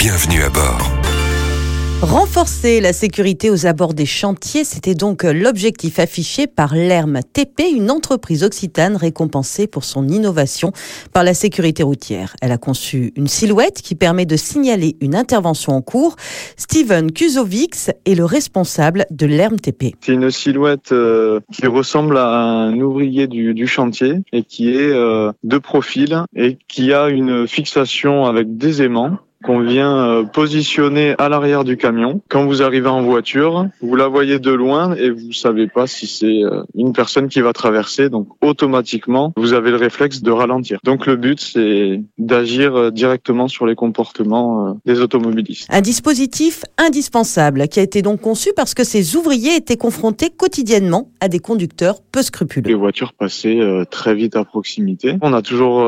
bienvenue à bord. Renforcer la sécurité aux abords des chantiers, c'était donc l'objectif affiché par l'ERM TP, une entreprise occitane récompensée pour son innovation par la sécurité routière. Elle a conçu une silhouette qui permet de signaler une intervention en cours. Steven Kuzovics est le responsable de l'ERM TP. C'est une silhouette euh, qui ressemble à un ouvrier du, du chantier et qui est euh, de profil et qui a une fixation avec des aimants qu'on vient euh, positionner à l'arrière du camion. Quand vous arrivez en voiture, vous la voyez de loin et vous savez pas si c'est euh, une personne qui va traverser. Donc automatiquement, vous avez le réflexe de ralentir. Donc le but, c'est d'agir euh, directement sur les comportements des automobilistes. Un dispositif indispensable qui a été donc conçu parce que ces ouvriers étaient confrontés quotidiennement à des conducteurs peu scrupuleux. Les voitures passaient très vite à proximité. On a toujours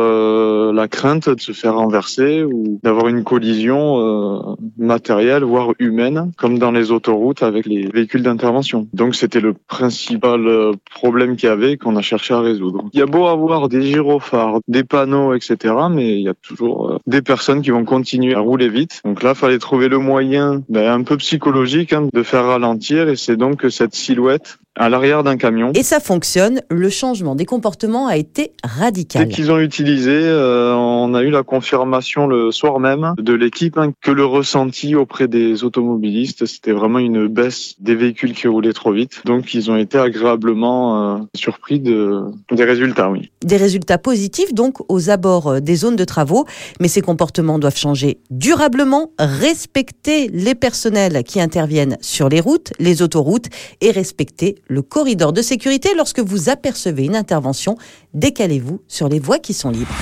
la crainte de se faire renverser ou d'avoir une collision euh, matérielle, voire humaine, comme dans les autoroutes avec les véhicules d'intervention. Donc c'était le principal euh, problème qu'il y avait qu'on a cherché à résoudre. Il y a beau avoir des gyrophares, des panneaux, etc., mais il y a toujours euh, des personnes qui vont continuer à rouler vite. Donc là, fallait trouver le moyen, ben, un peu psychologique, hein, de faire ralentir, et c'est donc cette silhouette à l'arrière d'un camion. Et ça fonctionne, le changement des comportements a été radical. Dès qu'ils ont utilisé, euh, on a eu la confirmation le soir même de l'équipe hein, que le ressenti auprès des automobilistes, c'était vraiment une baisse des véhicules qui roulaient trop vite. Donc ils ont été agréablement euh, surpris de, des résultats, oui. Des résultats positifs donc aux abords euh, des zones de travaux, mais ces comportements doivent changer durablement, respecter les personnels qui interviennent sur les routes, les autoroutes et respecter le corridor de sécurité. Lorsque vous apercevez une intervention, décalez-vous sur les voies qui sont libres.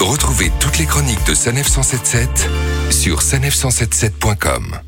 Retrouvez toutes les chroniques de Sanef 177 sur sanef177.com.